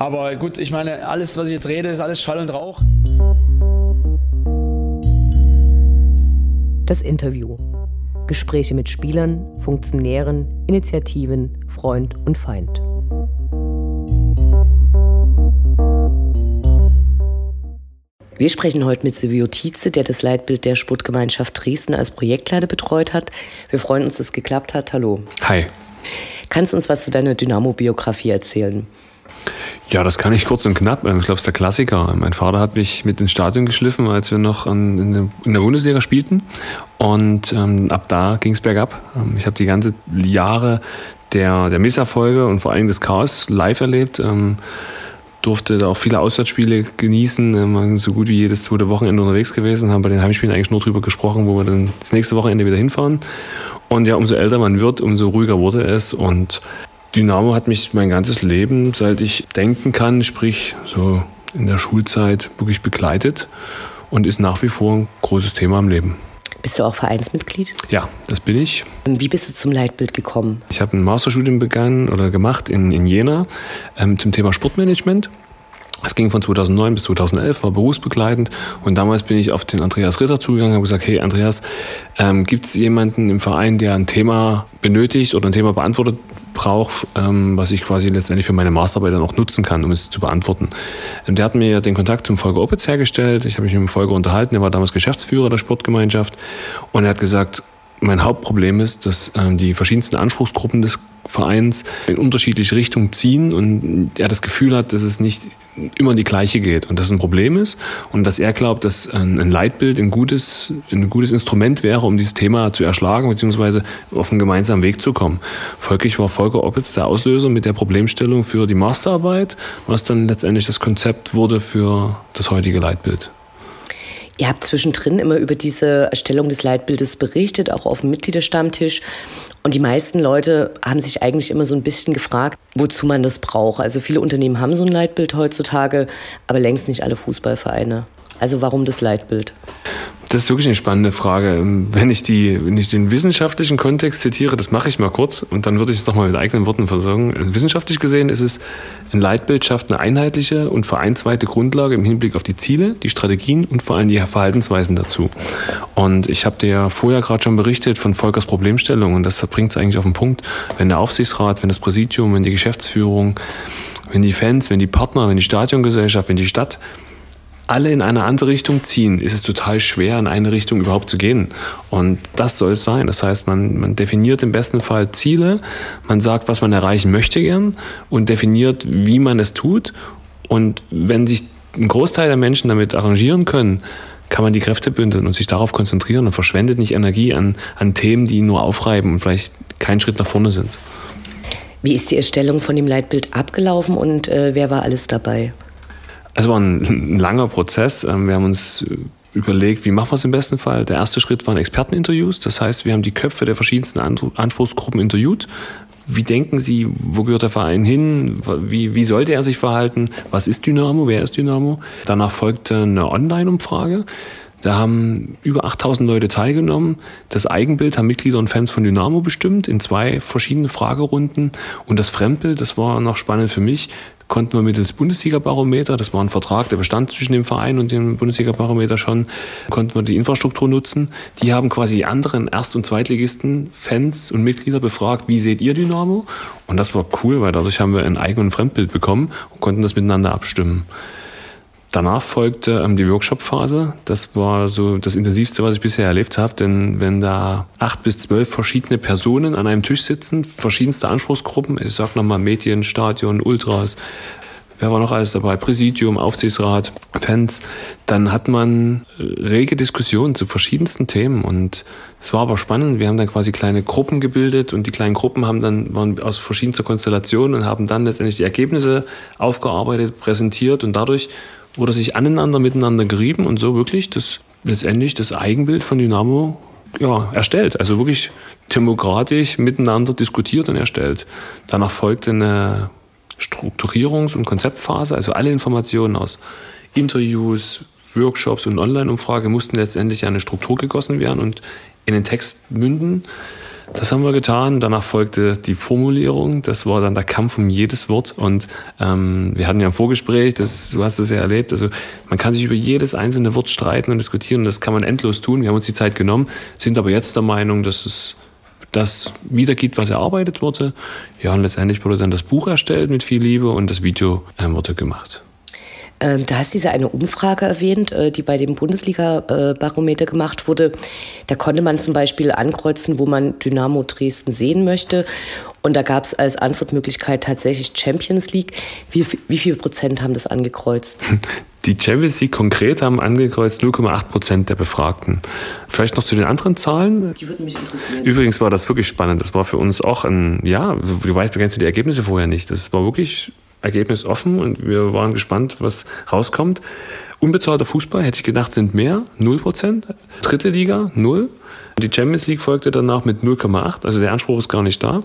Aber gut, ich meine, alles, was ich jetzt rede, ist alles Schall und Rauch. Das Interview. Gespräche mit Spielern, Funktionären, Initiativen, Freund und Feind. Wir sprechen heute mit Silvio Tietze, der das Leitbild der Sportgemeinschaft Dresden als Projektleiter betreut hat. Wir freuen uns, dass es geklappt hat. Hallo. Hi. Kannst du uns was zu deiner Dynamo-Biografie erzählen? Ja, das kann ich kurz und knapp. Ich glaube, es ist der Klassiker. Mein Vater hat mich mit ins Stadion geschliffen, als wir noch in, der Bundesliga spielten. Und ähm, ab da ging es bergab. Ähm, ich habe die ganze Jahre der, der Misserfolge und vor allem des Chaos live erlebt. Ähm, durfte da auch viele Auswärtsspiele genießen, ähm, so gut wie jedes zweite Wochenende unterwegs gewesen, haben bei den Heimspielen eigentlich nur drüber gesprochen, wo wir dann das nächste Wochenende wieder hinfahren. Und ja, umso älter man wird, umso ruhiger wurde es. Und Dynamo hat mich mein ganzes Leben, seit ich denken kann, sprich so in der Schulzeit, wirklich begleitet und ist nach wie vor ein großes Thema im Leben. Bist du auch Vereinsmitglied? Ja, das bin ich. Wie bist du zum Leitbild gekommen? Ich habe ein Masterstudium begangen oder gemacht in, in Jena ähm, zum Thema Sportmanagement. Es ging von 2009 bis 2011, war berufsbegleitend. Und damals bin ich auf den Andreas Ritter zugegangen und habe gesagt, hey Andreas, ähm, gibt es jemanden im Verein, der ein Thema benötigt oder ein Thema beantwortet braucht, ähm, was ich quasi letztendlich für meine Masterarbeit dann auch nutzen kann, um es zu beantworten. Ähm, der hat mir den Kontakt zum Volker Opitz hergestellt, ich habe mich mit dem Volker unterhalten, er war damals Geschäftsführer der Sportgemeinschaft. Und er hat gesagt, mein Hauptproblem ist, dass ähm, die verschiedensten Anspruchsgruppen des Vereins in unterschiedliche Richtungen ziehen und er das Gefühl hat, dass es nicht immer die gleiche geht und dass es ein Problem ist und dass er glaubt, dass ein Leitbild ein gutes, ein gutes Instrument wäre, um dieses Thema zu erschlagen bzw. auf einen gemeinsamen Weg zu kommen. Folglich war Volker Oppitz der Auslöser mit der Problemstellung für die Masterarbeit, was dann letztendlich das Konzept wurde für das heutige Leitbild. Ihr habt zwischendrin immer über diese Erstellung des Leitbildes berichtet, auch auf dem Mitgliederstammtisch. Und die meisten Leute haben sich eigentlich immer so ein bisschen gefragt, wozu man das braucht. Also viele Unternehmen haben so ein Leitbild heutzutage, aber längst nicht alle Fußballvereine. Also warum das Leitbild? Das ist wirklich eine spannende Frage. Ähm, wenn ich, die, wenn ich den wissenschaftlichen Kontext zitiere, das mache ich mal kurz und dann würde ich es nochmal mit eigenen Worten versorgen. Also wissenschaftlich gesehen ist es, ein Leitbild schafft eine einheitliche und vereinsweite Grundlage im Hinblick auf die Ziele, die Strategien und vor allem die Verhaltensweisen dazu. Und ich habe dir ja vorher gerade schon berichtet von Volkers Problemstellung und das bringt es eigentlich auf den Punkt. Wenn der Aufsichtsrat, wenn das Präsidium, wenn die Geschäftsführung, wenn die Fans, wenn die Partner, wenn die Stadiongesellschaft, wenn die Stadt alle in eine andere Richtung ziehen, ist es total schwer, in eine Richtung überhaupt zu gehen. Und das soll es sein. Das heißt, man, man definiert im besten Fall Ziele, man sagt, was man erreichen möchte gern und definiert, wie man es tut. Und wenn sich ein Großteil der Menschen damit arrangieren können, kann man die Kräfte bündeln und sich darauf konzentrieren und verschwendet nicht Energie an, an Themen, die nur aufreiben und vielleicht keinen Schritt nach vorne sind. Wie ist die Erstellung von dem Leitbild abgelaufen und äh, wer war alles dabei? Es war ein, langer Prozess. Ähm, wir haben uns überlegt, wie machen wir es im besten Fall. Der erste Schritt waren Experteninterviews. Das heißt, wir haben die Köpfe der verschiedensten Anspruchsgruppen interviewt. Wie denken Sie, wo gehört der Verein hin? Wie, wie sollte er sich verhalten? Was ist Dynamo? Wer ist Dynamo? Danach folgte eine Online-Umfrage. Da haben über 8000 Leute teilgenommen. Das Eigenbild haben Mitglieder und Fans von Dynamo bestimmt in zwei verschiedenen Fragerunden. Und das Fremdbild, das war noch spannend für mich, konnten wir mittels Bundesliga-Barometer, das war ein Vertrag, der bestand zwischen dem Verein und dem Bundesliga-Barometer schon, konnten wir die Infrastruktur nutzen. Die haben quasi anderen Erst- und Zweitligisten, Fans und Mitglieder befragt, wie seht ihr Dynamo? Und das war cool, weil dadurch haben wir ein Eigen- und Fremdbild bekommen und konnten das miteinander abstimmen. Danach folgte ähm, die Workshop-Phase. Das war so das Intensivste, was ich bisher erlebt habe. Denn wenn da acht bis zwölf verschiedene Personen an einem Tisch sitzen, verschiedenste Anspruchsgruppen, ich sag nochmal Medien, Stadion, Ultras, wer war noch alles dabei? Präsidium, Aufsichtsrat, Fans. Dann hat man rege Diskussionen zu verschiedensten Themen und es war aber spannend. Wir haben dann quasi kleine Gruppen gebildet und die kleinen Gruppen haben dann, waren aus verschiedenster Konstellation und haben dann letztendlich die Ergebnisse aufgearbeitet, präsentiert und dadurch wurde sich aneinander miteinander gerieben und so wirklich das letztendlich das Eigenbild von Dynamo ja, erstellt. Also wirklich demokratisch miteinander diskutiert und erstellt. Danach folgte eine Strukturierungs- und Konzeptphase, also alle Informationen aus Interviews, Workshops und Online-Umfrage mussten letztendlich in eine Struktur gegossen werden und in den Text münden. Das haben wir getan. Danach folgte die Formulierung. Das war dann der Kampf um jedes Wort. Und ähm, wir hatten ja ein Vorgespräch, das, du hast es ja erlebt. Also man kann sich über jedes einzelne Wort streiten und diskutieren. Und das kann man endlos tun. Wir haben uns die Zeit genommen, sind aber jetzt der Meinung, dass es das wiedergibt, was erarbeitet wurde. Ja, und letztendlich wurde dann das Buch erstellt mit viel Liebe und das Video ähm, wurde gemacht. Ähm, da hast du diese eine Umfrage erwähnt, äh, die bei dem Bundesliga-Barometer gemacht wurde. Da konnte man zum Beispiel ankreuzen, wo man Dynamo Dresden sehen möchte. Und da gab es als Antwortmöglichkeit tatsächlich Champions League. Wie, wie viel Prozent haben das angekreuzt? Die Champions League konkret haben angekreuzt 0,8 Prozent der Befragten. Vielleicht noch zu den anderen Zahlen. Die würden mich interessieren. Übrigens war das wirklich spannend. Das war für uns auch ein, ja, du weißt, du kennst die Ergebnisse vorher nicht. Das war wirklich Ergebnis offen und wir waren gespannt, was rauskommt. Unbezahlter Fußball, hätte ich gedacht, sind mehr, 0%. Dritte Liga, 0. Die Champions League folgte danach mit 0,8, also der Anspruch ist gar nicht da.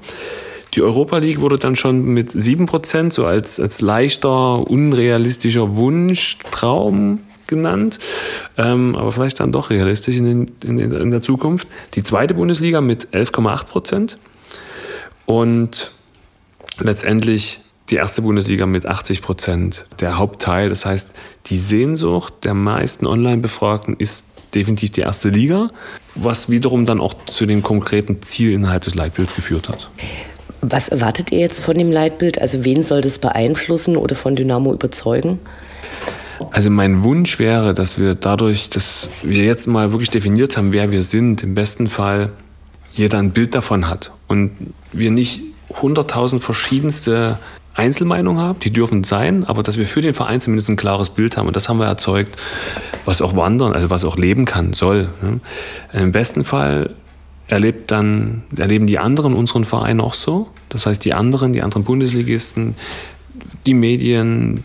Die Europa League wurde dann schon mit 7%, so als, als leichter, unrealistischer Wunsch, Traum genannt, ähm, aber vielleicht dann doch realistisch in, den, in, in der Zukunft. Die zweite Bundesliga mit 11,8% und letztendlich die erste Bundesliga mit 80 Prozent, der Hauptteil. Das heißt, die Sehnsucht der meisten Online-Befragten ist definitiv die erste Liga, was wiederum dann auch zu dem konkreten Ziel innerhalb des Leitbilds geführt hat. Was erwartet ihr jetzt von dem Leitbild? Also wen soll das beeinflussen oder von Dynamo überzeugen? Also mein Wunsch wäre, dass wir dadurch, dass wir jetzt mal wirklich definiert haben, wer wir sind, im besten Fall jeder ein Bild davon hat und wir nicht hunderttausend verschiedenste Einzelmeinungen haben, die dürfen sein, aber dass wir für den Verein zumindest ein klares Bild haben und das haben wir erzeugt, was auch wandern, also was auch leben kann, soll. Ne? Im besten Fall erlebt dann, erleben die anderen unseren Verein auch so. Das heißt, die anderen, die anderen Bundesligisten, die Medien,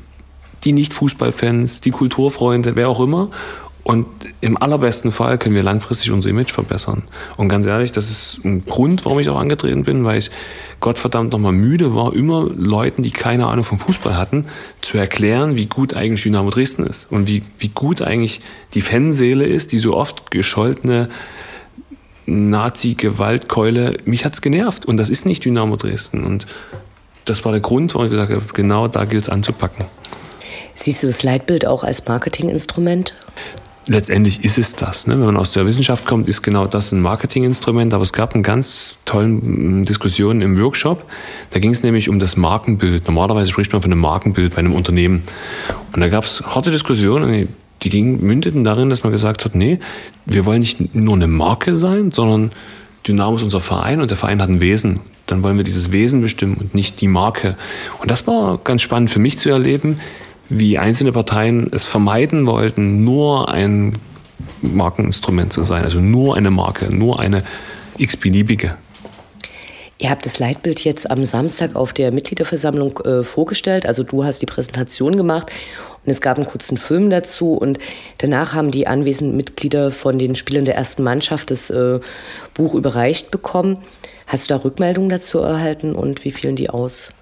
die Nicht-Fußballfans, die Kulturfreunde, wer auch immer. Und im allerbesten Fall können wir langfristig unser Image verbessern. Und ganz ehrlich, das ist ein Grund, warum ich auch angetreten bin, weil ich Gottverdammt nochmal müde war, immer Leuten, die keine Ahnung vom Fußball hatten, zu erklären, wie gut eigentlich Dynamo Dresden ist und wie, wie gut eigentlich die Fanseele ist, die so oft gescholtene Nazi-Gewaltkeule, mich hat's genervt. Und das ist nicht Dynamo Dresden. Und das war der Grund, warum ich gesagt habe, genau da gilt es anzupacken. Siehst du das Leitbild auch als Marketinginstrument? Letztendlich ist es das. Ne? Wenn man aus der Wissenschaft kommt, ist genau das ein Marketinginstrument. Aber es gab eine ganz tolle mm, Diskussion im Workshop. Da ging es nämlich um das Markenbild. Normalerweise spricht man von einem Markenbild bei einem Unternehmen. Und da gab es harte Diskussionen. Die gingen, mündeten darin, dass man gesagt hat, nee, wir wollen nicht nur eine Marke sein, sondern Dynamo ist unser Verein und der Verein hat ein Wesen. Dann wollen wir dieses Wesen bestimmen und nicht die Marke. Und das war ganz spannend für mich zu erleben, wie einzelne Parteien es vermeiden wollten, nur ein Markeninstrument zu sein, also nur eine Marke, nur eine x-beliebige. Ihr habt das Leitbild jetzt am Samstag auf der Mitgliederversammlung äh, vorgestellt. Also du hast die Präsentation gemacht und es gab einen kurzen Film dazu. Und danach haben die anwesenden Mitglieder von den Spielern der ersten Mannschaft das äh, Buch überreicht bekommen. Hast du da Rückmeldungen dazu erhalten und wie fielen die aus?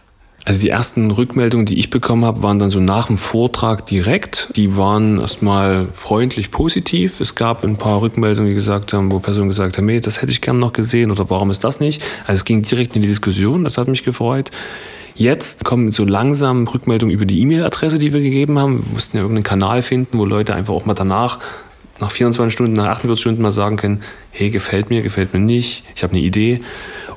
Also die ersten Rückmeldungen, die ich bekommen habe, waren dann so nach dem Vortrag direkt. Die waren erstmal freundlich positiv. Es gab ein paar Rückmeldungen, die gesagt haben, wo Personen gesagt haben, hey, das hätte ich gern noch gesehen oder warum ist das nicht? Also es ging direkt in die Diskussion, das hat mich gefreut. Jetzt kommen so langsam Rückmeldungen über die E-Mail-Adresse, die wir gegeben haben. Wir mussten ja irgendeinen Kanal finden, wo Leute einfach auch mal danach nach 24 Stunden, nach 48 Stunden mal sagen können, hey, gefällt mir, gefällt mir nicht, ich habe eine Idee.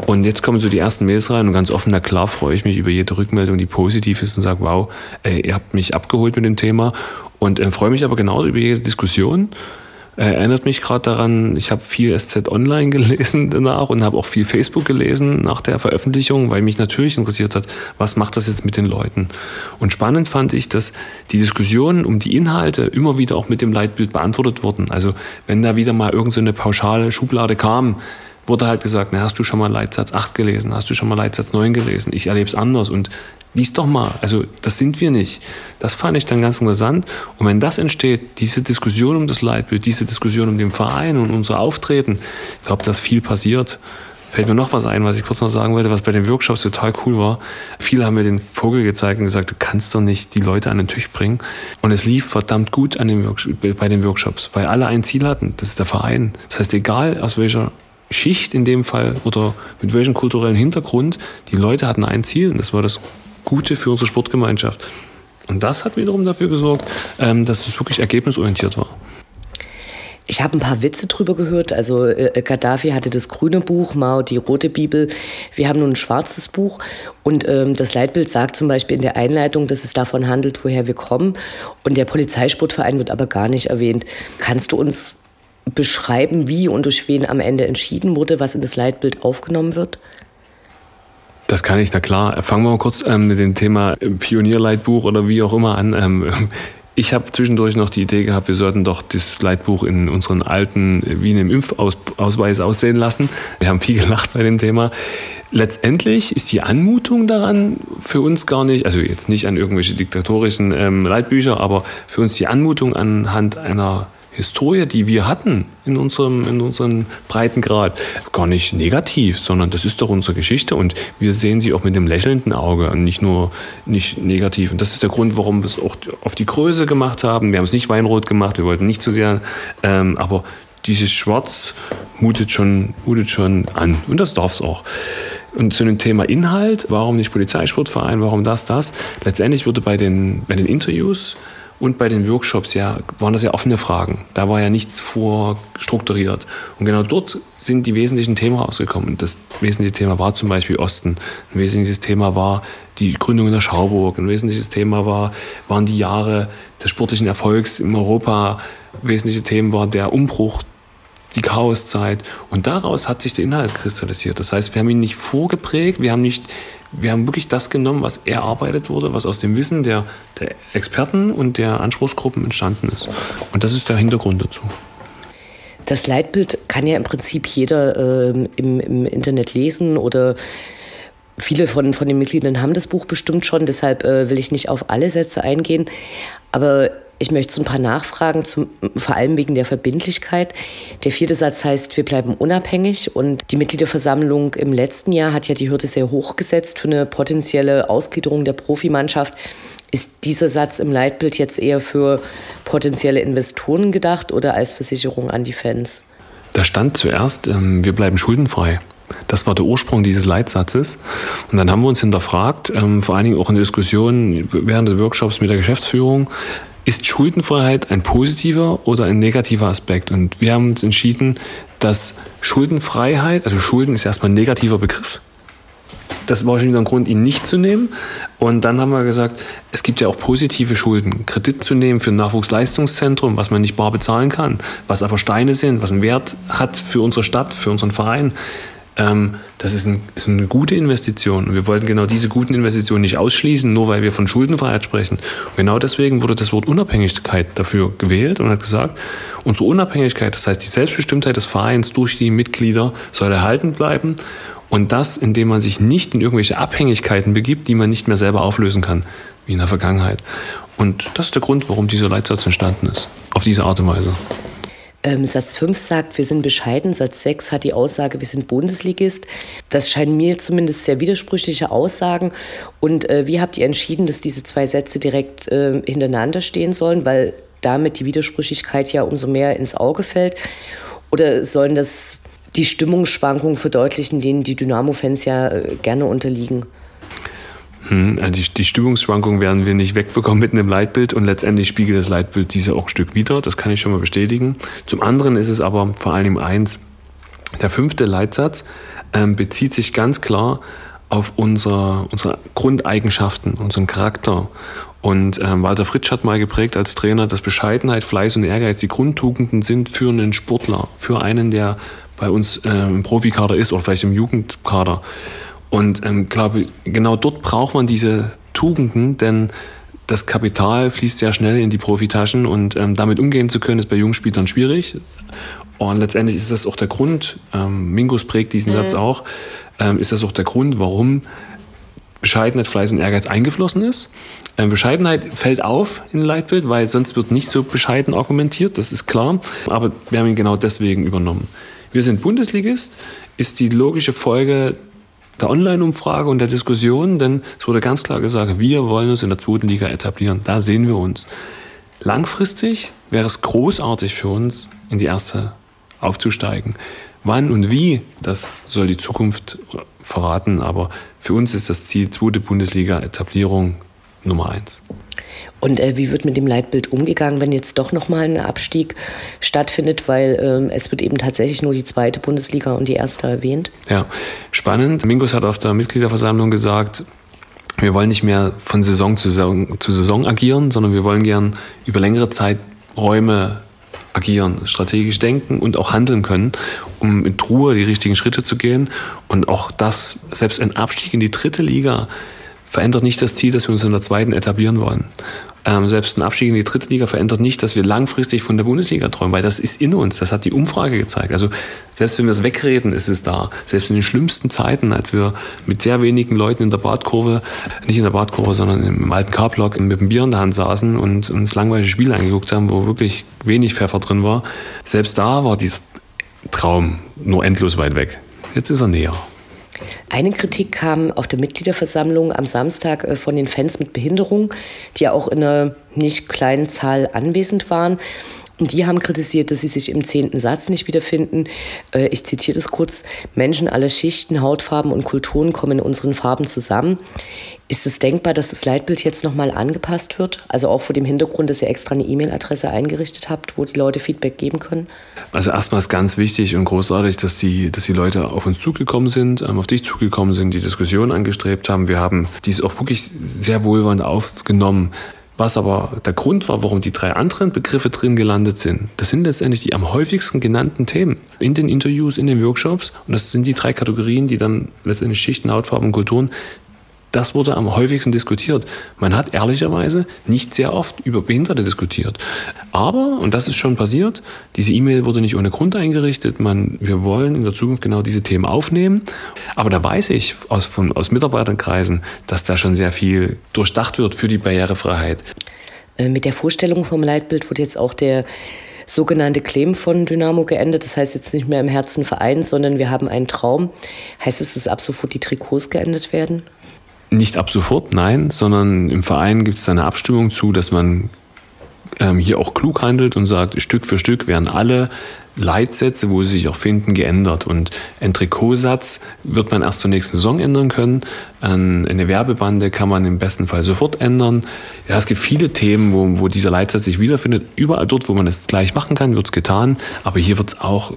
Und jetzt kommen so die ersten Mails rein und ganz offen, na klar, freue ich mich über jede Rückmeldung, die positiv ist und sage, wow, ey, ihr habt mich abgeholt mit dem Thema und äh, freue mich aber genauso über jede Diskussion erinnert mich gerade daran, ich habe viel SZ Online gelesen danach und habe auch viel Facebook gelesen nach der Veröffentlichung, weil mich natürlich interessiert hat, was macht das jetzt mit den Leuten. Und spannend fand ich, dass die Diskussionen um die Inhalte immer wieder auch mit dem Leitbild beantwortet wurden. Also wenn da wieder mal irgendeine so pauschale Schublade kam, wurde halt gesagt, na, hast du schon mal Leitsatz 8 gelesen, hast du schon mal Leitsatz 9 gelesen, ich erlebe es anders und lies doch mal, also das sind wir nicht. Das fand ich dann ganz interessant und wenn das entsteht, diese Diskussion um das Leitbild, diese Diskussion um den Verein und unser Auftreten, ich glaube, dass viel passiert. Fällt mir noch was ein, was ich kurz noch sagen wollte, was bei den Workshops total cool war. Viele haben mir den Vogel gezeigt und gesagt, du kannst doch nicht die Leute an den Tisch bringen. Und es lief verdammt gut an den bei den Workshops, weil alle ein Ziel hatten. Das ist der Verein. Das heißt, egal aus welcher Schicht in dem Fall oder mit welchem kulturellen Hintergrund, die Leute hatten ein Ziel und das war das Gute für unsere Sportgemeinschaft. Und das hat wiederum dafür gesorgt, ähm, dass es wirklich ergebnisorientiert war. Ich habe ein paar Witze drüber gehört. Also äh, Gaddafi hatte das grüne Buch, Mao die rote Bibel. Wir haben nun ein schwarzes Buch. Und ähm, das Leitbild sagt zum Beispiel in der Einleitung, dass es davon handelt, woher wir kommen. Und der Polizeisportverein wird aber gar nicht erwähnt. Kannst du uns beschreiben, wie und durch wen am Ende entschieden wurde, was in das Leitbild aufgenommen wird? Das kann ich, na klar. Fangen wir mal kurz ähm, mit dem Thema Pionierleitbuch oder wie auch immer an. Ähm, ich habe zwischendurch noch die Idee gehabt, wir sollten doch das Leitbuch in unseren alten wie in einem Impfausweis aussehen lassen. Wir haben viel gelacht bei dem Thema. Letztendlich ist die Anmutung daran für uns gar nicht, also jetzt nicht an irgendwelche diktatorischen ähm, Leitbücher, aber für uns die Anmutung anhand einer Historie, die wir hatten in unserem, in unserem Breitengrad, gar nicht negativ, sondern das ist doch unsere Geschichte und wir sehen sie auch mit dem lächelnden Auge und nicht nur nicht negativ. Und das ist der Grund, warum wir es auch auf die Größe gemacht haben. Wir haben es nicht weinrot gemacht, wir wollten nicht zu sehr, ähm, aber dieses Schwarz mutet schon, mutet schon an und das darf es auch. Und zu dem Thema Inhalt, warum nicht Polizeisportverein, warum das, das? Letztendlich wurde bei den, bei den Interviews und bei den Workshops ja, waren das ja offene Fragen. Da war ja nichts vorstrukturiert. Und genau dort sind die wesentlichen Themen rausgekommen. Das wesentliche Thema war zum Beispiel Osten. Ein wesentliches Thema war die Gründung in der Schauburg. Ein wesentliches Thema war, waren die Jahre des sportlichen Erfolgs in Europa. Wesentliche Themen war der Umbruch die Chaoszeit. Und daraus hat sich der Inhalt kristallisiert. Das heißt, wir haben ihn nicht vorgeprägt, wir haben nicht wir haben wirklich das genommen, was erarbeitet wurde, was aus dem Wissen der, der Experten und der Anspruchsgruppen entstanden ist. Und das ist der Hintergrund dazu. Das Leitbild kann ja im Prinzip jeder äh, im, im Internet lesen oder viele von, von den Mitgliedern haben das Buch bestimmt schon, deshalb äh, will ich nicht auf alle Sätze eingehen. Aber ich möchte so ein paar Nachfragen, zum, vor allem wegen der Verbindlichkeit. Der vierte Satz heißt, wir bleiben unabhängig und die Mitgliederversammlung im letzten Jahr hat ja die Hürde sehr hoch gesetzt für eine potenzielle Ausgliederung der Profimannschaft. Ist dieser Satz im Leitbild jetzt eher für potenzielle Investoren gedacht oder als Versicherung an die Fans? Da stand zuerst, ähm, wir bleiben schuldenfrei. Das war der Ursprung dieses Leitsatzes. Und dann haben wir uns hinterfragt, ähm, vor allen Dingen auch in der Diskussion während des Workshops mit der Geschäftsführung, ist Schuldenfreiheit ein positiver oder ein negativer Aspekt? Und wir haben uns entschieden, dass Schuldenfreiheit, also Schulden ist erstmal ein negativer Begriff. Das war schon wieder ein Grund, ihn nicht zu nehmen. Und dann haben wir gesagt, es gibt ja auch positive Schulden. Kredit zu nehmen für ein Nachwuchsleistungszentrum, was man nicht bar bezahlen kann, was aber Steine sind, was einen Wert hat für unsere Stadt, für unseren Verein. Ähm, das ist, ein, ist, eine gute Investition. Und wir wollten genau diese guten Investitionen nicht ausschließen, nur weil wir von Schuldenfreiheit sprechen. Und genau deswegen wurde das Wort Unabhängigkeit dafür gewählt und hat gesagt, unsere Unabhängigkeit, das heißt die Selbstbestimmtheit des Vereins durch die Mitglieder, soll erhalten bleiben. Und das, indem man sich nicht in irgendwelche Abhängigkeiten begibt, die man nicht mehr selber auflösen kann, wie in der Vergangenheit. Und das ist der Grund, warum dieser Leitsatz entstanden ist. Auf diese Art und Weise. Ähm, Satz 5 sagt, wir sind bescheiden. Satz 6 hat die Aussage, wir sind Bundesligist. Das scheinen mir zumindest sehr widersprüchliche Aussagen. Und äh, wie habt ihr entschieden, dass diese zwei Sätze direkt äh, hintereinander stehen sollen? Weil damit die Widersprüchlichkeit ja umso mehr ins Auge fällt. Oder sollen das die Stimmungsschwankungen verdeutlichen, denen die Dynamo-Fans ja äh, gerne unterliegen? Hm, also die, die Stimmungsschwankungen werden wir nicht wegbekommen mit einem Leitbild und letztendlich spiegelt das Leitbild diese auch ein Stück wider, das kann ich schon mal bestätigen. Zum anderen ist es aber vor allem eins, der fünfte Leitsatz ähm, bezieht sich ganz klar auf unsere, unsere Grundeigenschaften, unseren Charakter. Und ähm, Walter Fritsch hat mal geprägt als Trainer, dass Bescheidenheit, Fleiß und Ehrgeiz die Grundtugenden sind für einen Sportler, für einen, der bei uns ähm, im Profikader ist oder vielleicht im Jugendkader. Und ähm, glaube, genau dort braucht man diese Tugenden, denn das Kapital fließt sehr schnell in die Profitaschen und ähm, damit umgehen zu können, ist bei Jungspielern schwierig. Und letztendlich ist das auch der Grund, ähm, Mingus prägt diesen mhm. Satz auch, ähm, ist das auch der Grund, warum Bescheidenheit, Fleiß und Ehrgeiz eingeflossen ist. Ähm, Bescheidenheit fällt auf in Leitbild, weil sonst wird nicht so bescheiden argumentiert, das ist klar. Aber wir haben ihn genau deswegen übernommen. Wir sind Bundesligist, ist die logische Folge der Online-Umfrage und der Diskussion, denn es wurde ganz klar gesagt, wir wollen uns in der zweiten Liga etablieren. Da sehen wir uns. Langfristig wäre es großartig für uns, in die erste aufzusteigen. Wann und wie, das soll die Zukunft verraten. Aber für uns ist das Ziel zweite Bundesliga-Etablierung Nummer eins. Und äh, wie wird mit dem Leitbild umgegangen, wenn jetzt doch nochmal ein Abstieg stattfindet, weil ähm, es wird eben tatsächlich nur die zweite Bundesliga und die erste erwähnt? Ja, spannend. Mingus hat auf der Mitgliederversammlung gesagt, wir wollen nicht mehr von Saison zu Saison, zu Saison agieren, sondern wir wollen gern über längere Zeiträume agieren, strategisch denken und auch handeln können, um in Ruhe die richtigen Schritte zu gehen. Und auch das, selbst ein Abstieg in die dritte Liga, verändert nicht das Ziel, dass wir uns in der zweiten etablieren wollen. Ähm, selbst ein Abstieg in die dritte Liga verändert nicht, dass wir langfristig von der Bundesliga träumen, weil das ist in uns. Das hat die Umfrage gezeigt. Also selbst wenn wir es wegreden, ist es da. Selbst in den schlimmsten Zeiten, als wir mit sehr wenigen Leuten in der Badkurve, nicht in der Badkurve, sondern im alten K-Block mit dem Bier in der Hand saßen und uns langweilige Spiele angeguckt haben, wo wirklich wenig Pfeffer drin war, selbst da war dieser Traum nur endlos weit weg. Jetzt ist er näher. Eine Kritik kam auf der Mitgliederversammlung am Samstag äh, von den Fans mit Behinderung, die ja auch in einer nicht kleinen Zahl anwesend waren. Die haben kritisiert, dass sie sich im zehnten Satz nicht wiederfinden. Äh, ich zitiere das kurz. Menschen aller Schichten, Hautfarben und Kulturen kommen in unseren Farben zusammen. Ist es denkbar, dass das Leitbild jetzt nochmal angepasst wird? Also auch vor dem Hintergrund, dass ihr extra eine E-Mail-Adresse eingerichtet habt, wo die Leute Feedback geben können? Also erstmal ist ganz wichtig und großartig, dass die, dass die Leute auf uns zugekommen sind, ähm, auf dich zugekommen sind, die Diskussion angestrebt haben. Wir haben dies auch wirklich sehr wohlwollend aufgenommen. Was aber der Grund war, warum die drei anderen Begriffe drin gelandet sind, das sind letztendlich die am häufigsten genannten Themen in den Interviews, in den Workshops. Und das sind die drei Kategorien, die dann letztendlich Schichten, Hautfarben Kulturen das wurde am häufigsten diskutiert. Man hat ehrlicherweise nicht sehr oft über Behinderte diskutiert. Aber, und das ist schon passiert, diese E-Mail wurde nicht ohne Grund eingerichtet. Man, wir wollen in der Zukunft genau diese Themen aufnehmen. Aber da weiß ich aus, von, aus Mitarbeiterkreisen, dass da schon sehr viel durchdacht wird für die Barrierefreiheit. Äh, mit der Vorstellung vom Leitbild wurde jetzt auch der sogenannte Claim von Dynamo geendet. Das heißt jetzt nicht mehr im Herzen Verein, sondern wir haben einen Traum. Heißt es, dass ab sofort die Trikots geendet werden? Nicht ab sofort, nein, sondern im Verein gibt es eine Abstimmung zu, dass man ähm, hier auch klug handelt und sagt, Stück für Stück werden alle Leitsätze, wo sie sich auch finden, geändert. Und ein Trikotsatz wird man erst zur nächsten Saison ändern können. Eine Werbebande kann man im besten Fall sofort ändern. Ja, es gibt viele Themen, wo, wo dieser Leitsatz sich wiederfindet. Überall dort, wo man es gleich machen kann, wird es getan. Aber hier wird es auch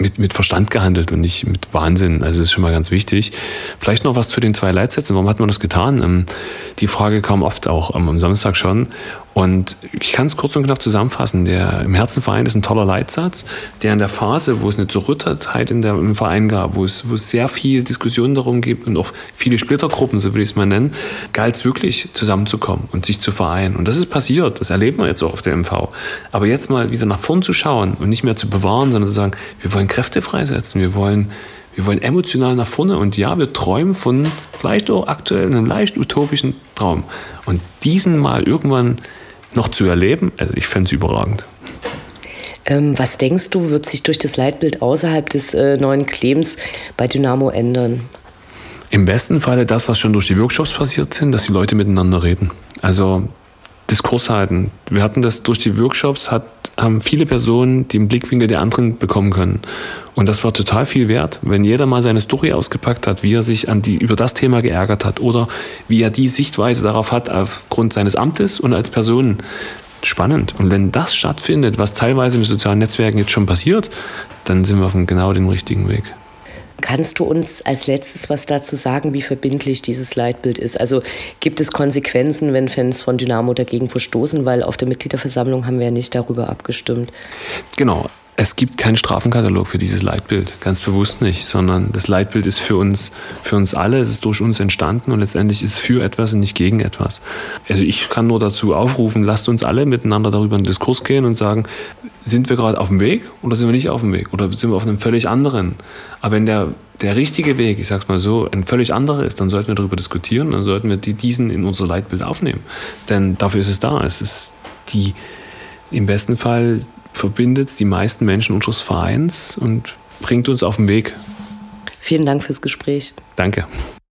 mit, mit Verstand gehandelt und nicht mit Wahnsinn. Also das ist schon mal ganz wichtig. Vielleicht noch was zu den zwei Leitsätzen. Warum hat man das getan? Ähm, die Frage kam oft auch am Samstag schon. Und ich kann es kurz und knapp zusammenfassen. Der im Herzenverein ist ein toller Leitsatz, der in der Phase, wo es eine Zerrüttetheit in der, im Verein gab, wo es, wo es sehr viel Diskussionen darum gibt und auch viele Splittergruppen, so würde ich es mal nennen, galt es wirklich zusammenzukommen und sich zu vereinen. Und das ist passiert. Das erleben wir jetzt auch auf der MV. Aber jetzt mal wieder nach vorn zu schauen und nicht mehr zu bewahren, sondern zu sagen, wir wollen Kräfte freisetzen, wir wollen wir wollen emotional nach vorne und ja, wir träumen von vielleicht auch aktuell einem leicht utopischen Traum. Und diesen mal irgendwann noch zu erleben, also ich fände es überragend. Ähm, was denkst du, wird sich durch das Leitbild außerhalb des äh, neuen Claims bei Dynamo ändern? Im besten Falle das, was schon durch die Workshops passiert sind, dass die Leute miteinander reden. Also Diskurs halten. Wir hatten das durch die Workshops, hat, haben viele Personen den Blickwinkel der anderen bekommen können. Und das war total viel wert, wenn jeder mal seine Story ausgepackt hat, wie er sich an die, über das Thema geärgert hat oder wie er die Sichtweise darauf hat aufgrund seines Amtes und als Person. Spannend. Und wenn das stattfindet, was teilweise in den sozialen Netzwerken jetzt schon passiert, dann sind wir auf genau dem richtigen Weg. Kannst du uns als letztes was dazu sagen, wie verbindlich dieses Leitbild ist? Also gibt es Konsequenzen, wenn Fans von Dynamo dagegen verstoßen? Weil auf der Mitgliederversammlung haben wir ja nicht darüber abgestimmt. Genau. Es gibt keinen Strafenkatalog für dieses Leitbild, ganz bewusst nicht, sondern das Leitbild ist für uns, für uns alle, es ist durch uns entstanden und letztendlich ist für etwas und nicht gegen etwas. Also ich kann nur dazu aufrufen, lasst uns alle miteinander darüber in den Diskurs gehen und sagen, sind wir gerade auf dem Weg oder sind wir nicht auf dem Weg oder sind wir auf einem völlig anderen? Aber wenn der, der richtige Weg, ich sag's mal so, ein völlig anderer ist, dann sollten wir darüber diskutieren, dann sollten wir die, diesen in unser Leitbild aufnehmen. Denn dafür ist es da. Es ist die, im besten Fall verbindet die meisten Menschen unseres Vereins und bringt uns auf den Weg. Vielen Dank fürs Gespräch. Danke.